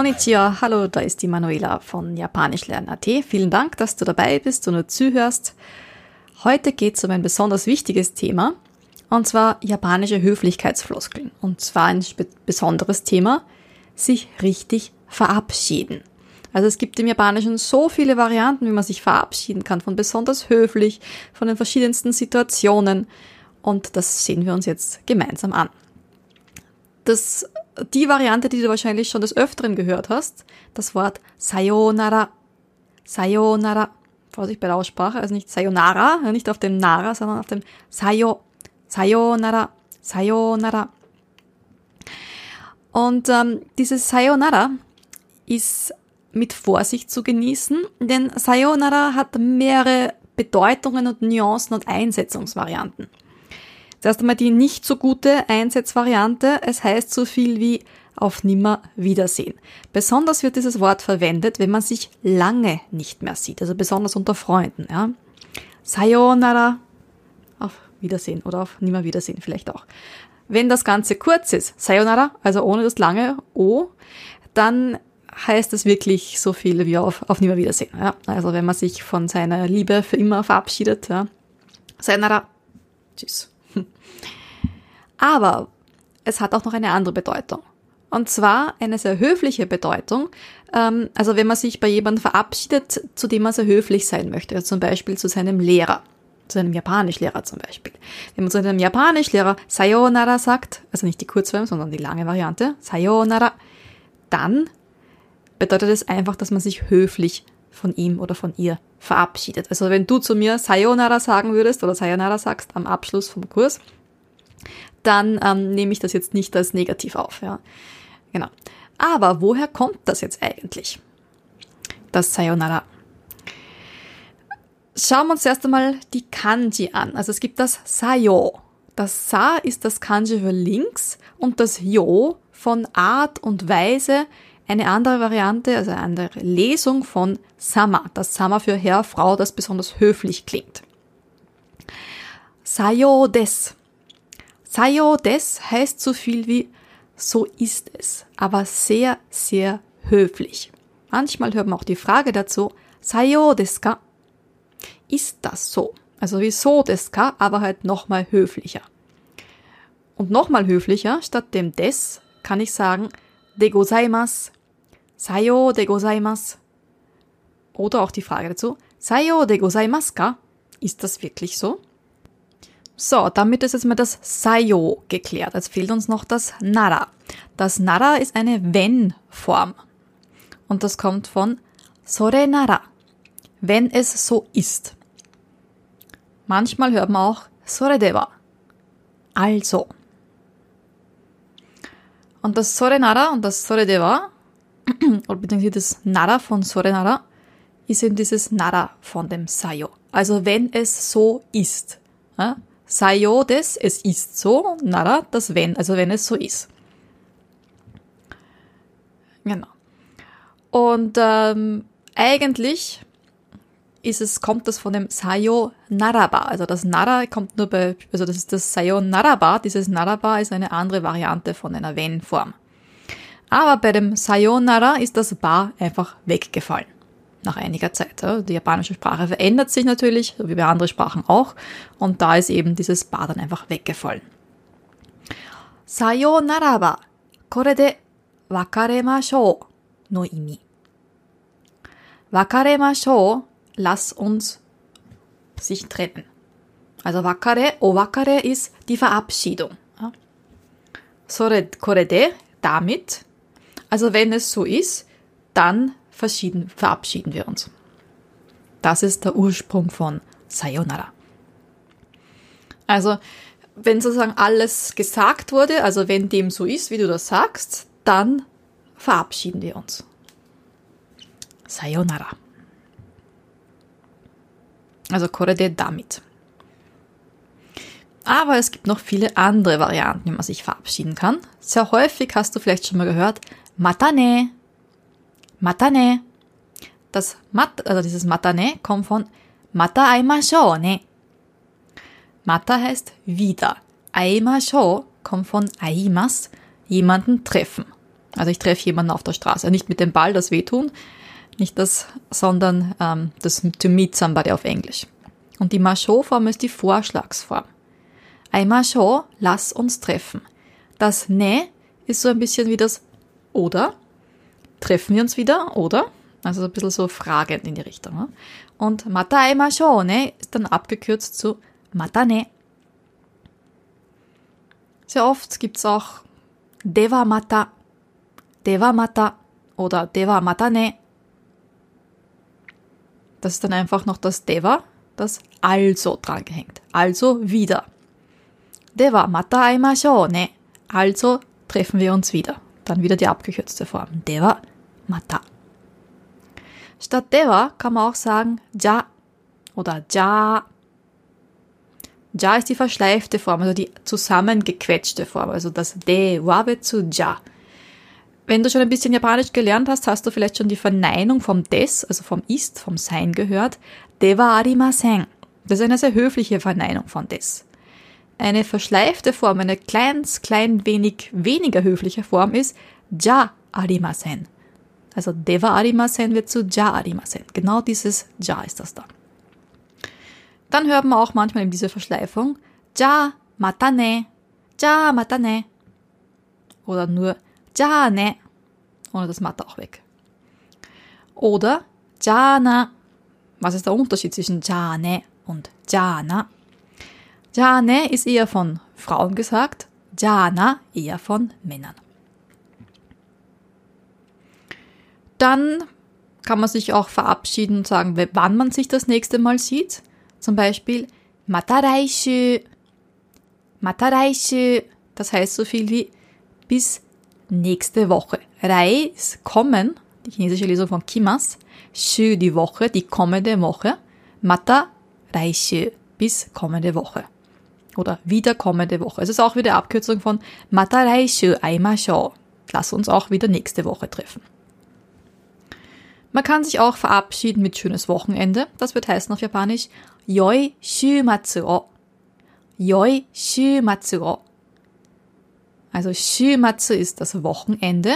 Konnichiwa, hallo, da ist die Manuela von Japanisch lernen.at. Vielen Dank, dass du dabei bist und nur zuhörst. Heute geht es um ein besonders wichtiges Thema, und zwar japanische Höflichkeitsfloskeln. Und zwar ein besonderes Thema, sich richtig verabschieden. Also es gibt im Japanischen so viele Varianten, wie man sich verabschieden kann, von besonders höflich, von den verschiedensten Situationen. Und das sehen wir uns jetzt gemeinsam an. Das, die Variante, die du wahrscheinlich schon des Öfteren gehört hast, das Wort Sayonara. Sayonara. Vorsicht bei der Aussprache, also nicht Sayonara, nicht auf dem Nara, sondern auf dem Sayo. Sayonara. Sayonara. Und ähm, dieses Sayonara ist mit Vorsicht zu genießen, denn Sayonara hat mehrere Bedeutungen und Nuancen und Einsetzungsvarianten. Zuerst einmal die nicht so gute Einsetzvariante. Es heißt so viel wie auf nimmer Wiedersehen. Besonders wird dieses Wort verwendet, wenn man sich lange nicht mehr sieht, also besonders unter Freunden. Ja. Sayonara, auf Wiedersehen oder auf nimmer Wiedersehen vielleicht auch. Wenn das Ganze kurz ist, Sayonara, also ohne das lange O, dann heißt es wirklich so viel wie auf, auf Nimmerwiedersehen. Ja? Also wenn man sich von seiner Liebe für immer verabschiedet. Ja? Sayonara. Tschüss. Aber es hat auch noch eine andere Bedeutung. Und zwar eine sehr höfliche Bedeutung. Ähm, also wenn man sich bei jemandem verabschiedet, zu dem man sehr höflich sein möchte. Also zum Beispiel zu seinem Lehrer. Zu einem Japanischlehrer zum Beispiel. Wenn man zu einem Japanischlehrer Sayonara sagt, also nicht die Kurzform, sondern die lange Variante, Sayonara, dann bedeutet es einfach, dass man sich höflich von ihm oder von ihr verabschiedet. Also wenn du zu mir Sayonara sagen würdest oder Sayonara sagst am Abschluss vom Kurs, dann ähm, nehme ich das jetzt nicht als negativ auf. Ja. Genau. Aber woher kommt das jetzt eigentlich? Das Sayonara. Schauen wir uns erst einmal die Kanji an. Also es gibt das Sayo. Das Sa ist das Kanji für links und das Yo von Art und Weise, eine andere Variante, also eine andere Lesung von Sama. Das Sama für Herr, Frau, das besonders höflich klingt. Sayo des. Sayo des heißt so viel wie so ist es, aber sehr, sehr höflich. Manchmal hört man auch die Frage dazu, Sayo desu ka? Ist das so? Also wie so desu ka, aber halt nochmal höflicher. Und nochmal höflicher, statt dem des kann ich sagen, de gozaimasu, Sayo de gozaimasu. Oder auch die Frage dazu, Sayo de gozaimasu ka? Ist das wirklich so? So, damit ist jetzt mal das Sayo geklärt. Jetzt fehlt uns noch das Nara. Das Nara ist eine Wenn-Form. Und das kommt von Sore Nara. Wenn es so ist. Manchmal hört man auch Sore dewa. Also. Und das Sore Nara und das Sore dewa oder beziehungsweise das Nara von Sorenara, ist eben dieses Nara von dem Sayo. Also wenn es so ist. Ja? Sayo des, es ist so, Nara, das wenn, also wenn es so ist. Genau. Und ähm, eigentlich ist es, kommt das von dem Sayo Naraba. Also das Nara kommt nur bei, also das ist das Sayo Naraba. Dieses Naraba ist eine andere Variante von einer Wenn-Form. Aber bei dem Sayonara ist das Ba einfach weggefallen. Nach einiger Zeit. Die japanische Sprache verändert sich natürlich, wie bei anderen Sprachen auch. Und da ist eben dieses Ba dann einfach weggefallen. Sayonara wa kore de wakaremashou no imi. Wakaremashou, lass uns sich trennen. Also wakare, o wakare ist die Verabschiedung. Sore kore de, damit, also wenn es so ist, dann verabschieden wir uns. Das ist der Ursprung von Sayonara. Also, wenn sozusagen alles gesagt wurde, also wenn dem so ist, wie du das sagst, dann verabschieden wir uns. Sayonara. Also korede damit. Aber es gibt noch viele andere Varianten, wie man sich verabschieden kann. Sehr häufig hast du vielleicht schon mal gehört, Matane. Matane. Das Mat, also dieses Matane kommt von Mata aimashou ne. Mata heißt wieder. Aimashou kommt von aimas, jemanden treffen. Also ich treffe jemanden auf der Straße. Nicht mit dem Ball, das wehtun, nicht das, sondern ähm, das to meet somebody auf Englisch. Und die Macho-Form ist die Vorschlagsform. Einmal schon, lass uns treffen. Das ne ist so ein bisschen wie das oder. Treffen wir uns wieder, oder? Also so ein bisschen so fragend in die Richtung. Ne? Und mata einmal schon, ne, ist dann abgekürzt zu mata ne. Sehr oft gibt's auch deva mata, deva mata oder deva mata ne. Das ist dann einfach noch das deva, das also drangehängt. Also wieder. Deva mata aimashou ne. Also treffen wir uns wieder. Dann wieder die abgekürzte Form. Deva mata. Statt deva kann man auch sagen ja oder ja. Ja ist die verschleifte Form, also die zusammengequetschte Form. Also das de wa wird zu ja. Wenn du schon ein bisschen Japanisch gelernt hast, hast du vielleicht schon die Verneinung vom des, also vom ist, vom sein gehört. Deva arimasen. Das ist eine sehr höfliche Verneinung von des. Eine verschleifte Form, eine kleins, klein wenig weniger höfliche Form ist ja arimasen. Also deva arimasen wird zu ja arimasen. Genau dieses ja ist das da. Dann hört man auch manchmal eben diese Verschleifung ja matane, ja matane. Oder nur ja ne. Ohne das Mata auch weg. Oder jana. Was ist der Unterschied zwischen jane und jana? Jane ist eher von Frauen gesagt, Jana eher von Männern. Dann kann man sich auch verabschieden und sagen, wann man sich das nächste Mal sieht. Zum Beispiel Mataraishu. Mataraishu. Das heißt so viel wie bis nächste Woche. Ist kommen, die chinesische Lesung von Kimas. Shu die Woche, die kommende Woche. Mata Raishu bis kommende Woche oder wieder kommende Woche. Es ist auch wieder Abkürzung von Mataraishu Aimashou. Lass uns auch wieder nächste Woche treffen. Man kann sich auch verabschieden mit schönes Wochenende. Das wird heißen auf Japanisch Yoi Shumatsu o. Yoi Shumatsu o. Also Shumatsu ist das Wochenende.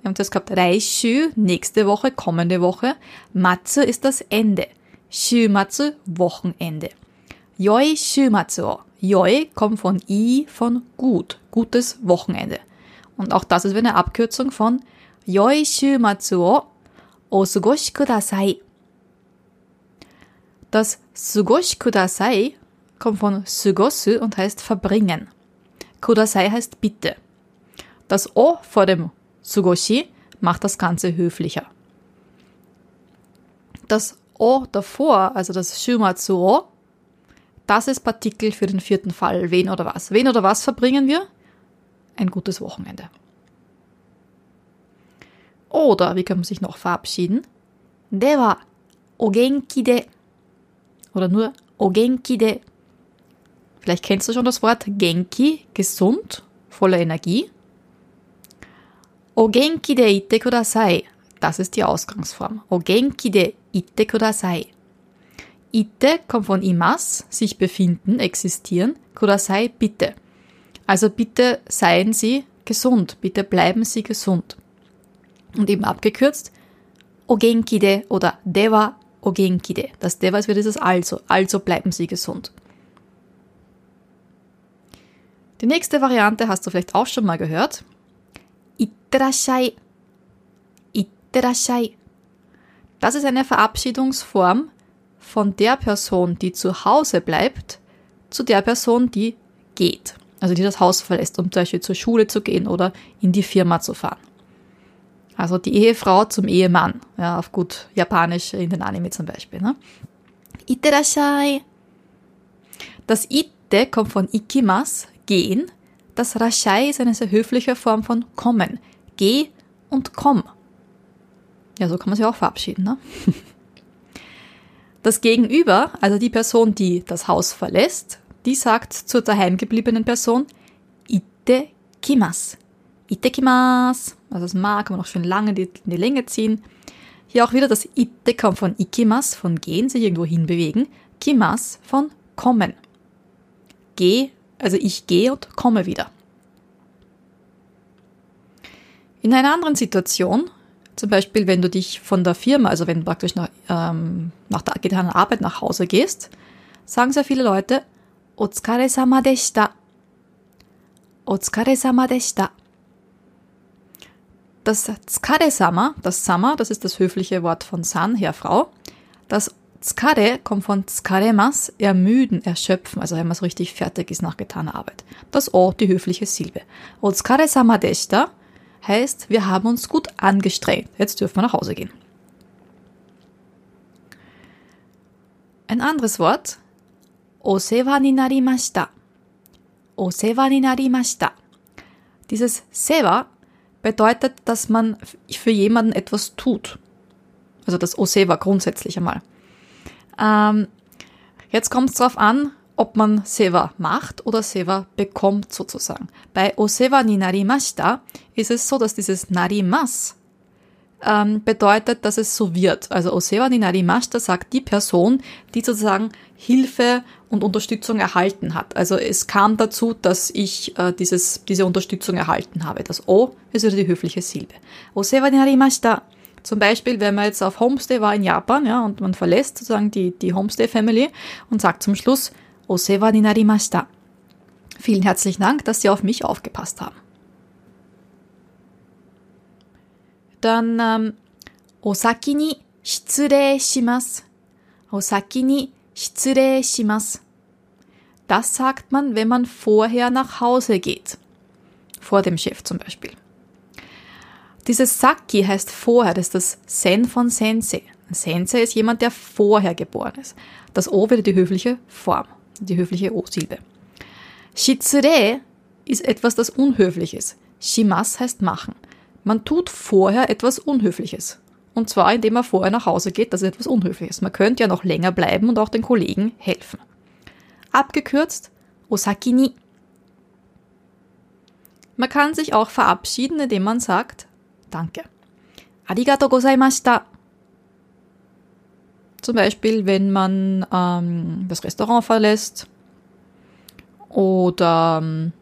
Wir haben das gehabt Reishu, nächste Woche, kommende Woche. Matsu ist das Ende. Shumatsu, Wochenende. Yoi Shumatsu o. Yoi kommt von I von gut, gutes Wochenende. Und auch das ist eine Abkürzung von Yoi Shumatsu o osugoshi kudasai. Das Sugoshi kudasai kommt von sugosu und heißt verbringen. Kudasai heißt bitte. Das O vor dem Sugoshi macht das Ganze höflicher. Das O davor, also das Shumatsu o, das ist Partikel für den vierten Fall. Wen oder was? Wen oder was verbringen wir? Ein gutes Wochenende. Oder, wie kann man sich noch verabschieden? Dewa ogenki de. Oder nur ogenki de. Vielleicht kennst du schon das Wort Genki, gesund, voller Energie. Ogenki de itte kudasai. Das ist die Ausgangsform. Ogenki de itte kudasai. Ite kommt von imas, sich befinden, existieren. Kudasai, bitte. Also bitte seien Sie gesund, bitte bleiben Sie gesund. Und eben abgekürzt, ogenkide oder dewa ogenkide. Das dewa ist wieder dieses also, also bleiben Sie gesund. Die nächste Variante hast du vielleicht auch schon mal gehört. Itterashai. Itterashai. Das ist eine Verabschiedungsform, von der Person, die zu Hause bleibt, zu der Person, die geht. Also die das Haus verlässt, um zum Beispiel zur Schule zu gehen oder in die Firma zu fahren. Also die Ehefrau zum Ehemann, ja, auf gut Japanisch in den Anime zum Beispiel. Ne? Iterashai. Das Ite kommt von Ikimas, gehen. Das Rashai ist eine sehr höfliche Form von kommen. Geh und komm. Ja, so kann man sich auch verabschieden. Ne? Das Gegenüber, also die Person, die das Haus verlässt, die sagt zur daheimgebliebenen Person Ite kimas. Ite kimas. Also das Ma kann man auch schön lange in die Länge ziehen. Hier auch wieder das Ite kommt von ikimas, von gehen, sich irgendwo hinbewegen. Kimas von kommen. Geh, also ich gehe und komme wieder. In einer anderen Situation, zum Beispiel wenn du dich von der Firma, also wenn du praktisch nach, ähm, nach der getanen Arbeit nach Hause gehst, sagen sehr viele Leute, Otsukare-sama deshita. Otsukare-sama deshita. Das Tsukare-sama, das Sama, das ist das höfliche Wort von San, Herr, Frau. Das Tsukare kommt von Tsukaremas, ermüden, erschöpfen, also wenn man so richtig fertig ist nach getaner Arbeit. Das O, die höfliche Silbe. Otsukare-sama deshita heißt, wir haben uns gut angestrengt. Jetzt dürfen wir nach Hause gehen. Ein anderes Wort. Osewa ni narimashita. Osewa ni narimashita. Dieses Sewa bedeutet, dass man für jemanden etwas tut. Also das Osewa grundsätzlich einmal. Ähm, jetzt kommt es darauf an, ob man Seva macht oder Seva bekommt sozusagen. Bei Osewa ni narimashita ist es so, dass dieses narimas ähm, bedeutet, dass es so wird. Also Osewa ni narimashita sagt die Person, die sozusagen Hilfe und Unterstützung erhalten hat. Also es kam dazu, dass ich äh, dieses, diese Unterstützung erhalten habe. Das O ist wieder die höfliche Silbe. Osewa ni narimashita zum Beispiel, wenn man jetzt auf Homestay war in Japan, ja, und man verlässt sozusagen die, die Homestay-Family und sagt zum Schluss, Osewa ni. Vielen herzlichen Dank, dass Sie auf mich aufgepasst haben. Dann ähm, Osaki ni shitsurei shimasu. Osaki ni shitsurei shimasu. Das sagt man, wenn man vorher nach Hause geht. Vor dem Chef zum Beispiel. Dieses Saki heißt vorher, das ist das Sen von Sensei. Sensei ist jemand, der vorher geboren ist. Das O wird die höfliche Form die höfliche O-Silbe. Shitsure ist etwas, das unhöflich ist. Shimas heißt machen. Man tut vorher etwas Unhöfliches. Und zwar, indem man vorher nach Hause geht, das ist etwas Unhöfliches. Man könnte ja noch länger bleiben und auch den Kollegen helfen. Abgekürzt, Osaki ni. Man kann sich auch verabschieden, indem man sagt, danke. Arigato gozaimashita. Zum Beispiel, wenn man ähm, das Restaurant verlässt oder ähm,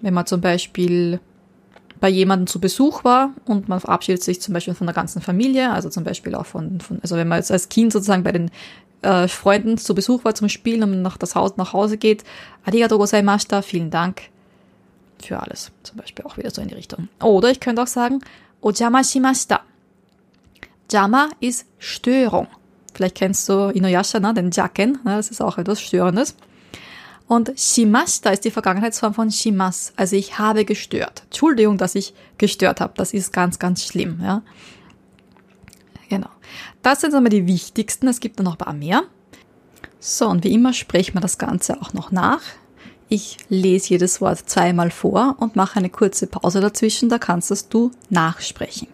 wenn man zum Beispiel bei jemandem zu Besuch war und man verabschiedet sich zum Beispiel von der ganzen Familie, also zum Beispiel auch von, von also wenn man jetzt als Kind sozusagen bei den äh, Freunden zu Besuch war zum Spielen und nach das Haus nach Hause geht, arigato gozaimashita, vielen Dank für alles, zum Beispiel auch wieder so in die Richtung. Oder ich könnte auch sagen, ojama shimashita. Jama ist Störung. Vielleicht kennst du Inuyasha, ne? den Jacken. Ne? Das ist auch etwas Störendes. Und shimashita ist die Vergangenheitsform von shimas. Also ich habe gestört. Entschuldigung, dass ich gestört habe. Das ist ganz, ganz schlimm. Ja? Genau. Das sind einmal die wichtigsten. Es gibt dann noch ein paar mehr. So, und wie immer sprechen wir das Ganze auch noch nach. Ich lese jedes Wort zweimal vor und mache eine kurze Pause dazwischen. Da kannst du nachsprechen.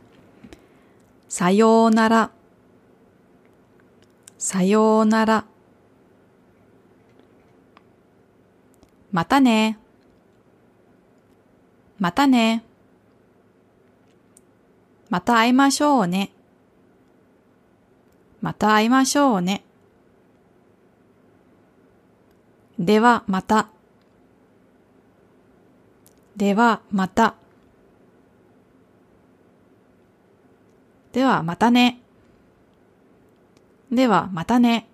Sayonara. さようなら。またね。またね。また会いましょうね。また会いましょうね。ではまた。ではまた。ではまたね。ではまたね。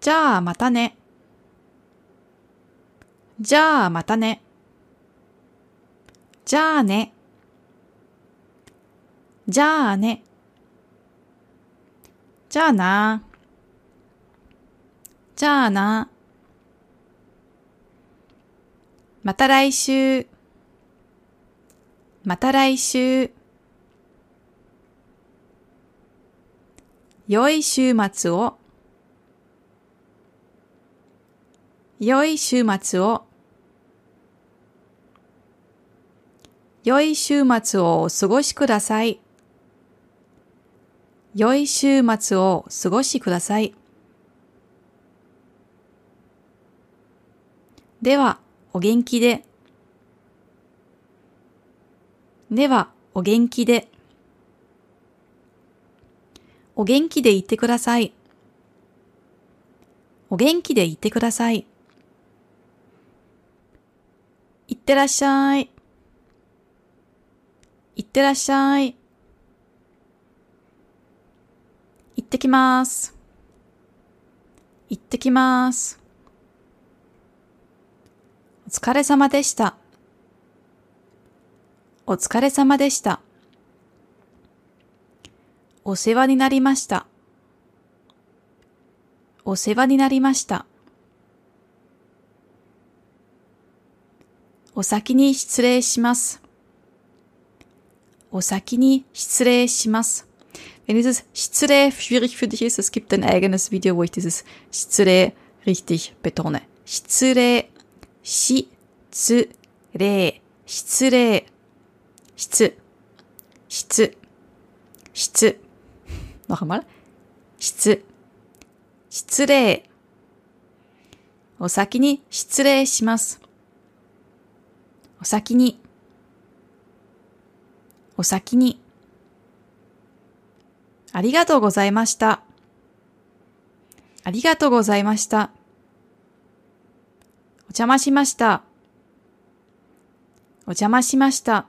じゃあまたね。じゃあまたね。じゃあね。じゃあね。じゃあな。じゃあな。また来週。また来週。良い週末を、良い週末を、良い週末をお過ごしください。良い週末をお過ごしください。では、お元気で。では、お元気で。お元気でいてください。お元気でいてください。いってらっしゃい。いってらっしゃい。行ってきます。行ってきます。お疲れ様でした。お疲れ様でした。お世話になりました。お世話になりました。お先に失礼します。お先に失礼します。Wenn dieses 失礼 schwierig für dich ist, es gibt ein eigenes Video, wo ich dieses 失礼 richtig betone. 失礼、し、つ、れ失 nochmal. 失、失礼。お先に失礼します。お先に、お先に。ありがとうございました。ありがとうございました。お邪魔しました。お邪魔しました。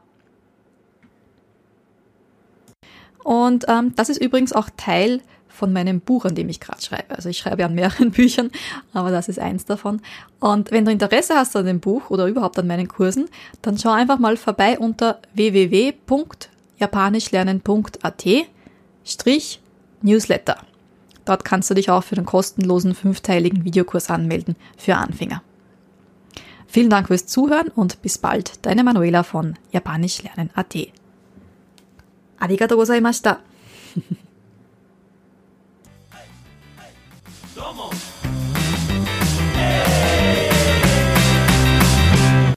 Und ähm, das ist übrigens auch Teil von meinem Buch, an dem ich gerade schreibe. Also ich schreibe an mehreren Büchern, aber das ist eins davon. Und wenn du Interesse hast an dem Buch oder überhaupt an meinen Kursen, dann schau einfach mal vorbei unter www.japanischlernen.at Strich Newsletter. Dort kannst du dich auch für den kostenlosen fünfteiligen Videokurs anmelden für Anfänger. Vielen Dank fürs Zuhören und bis bald, deine Manuela von japanischlernen.at. ありがとうございました。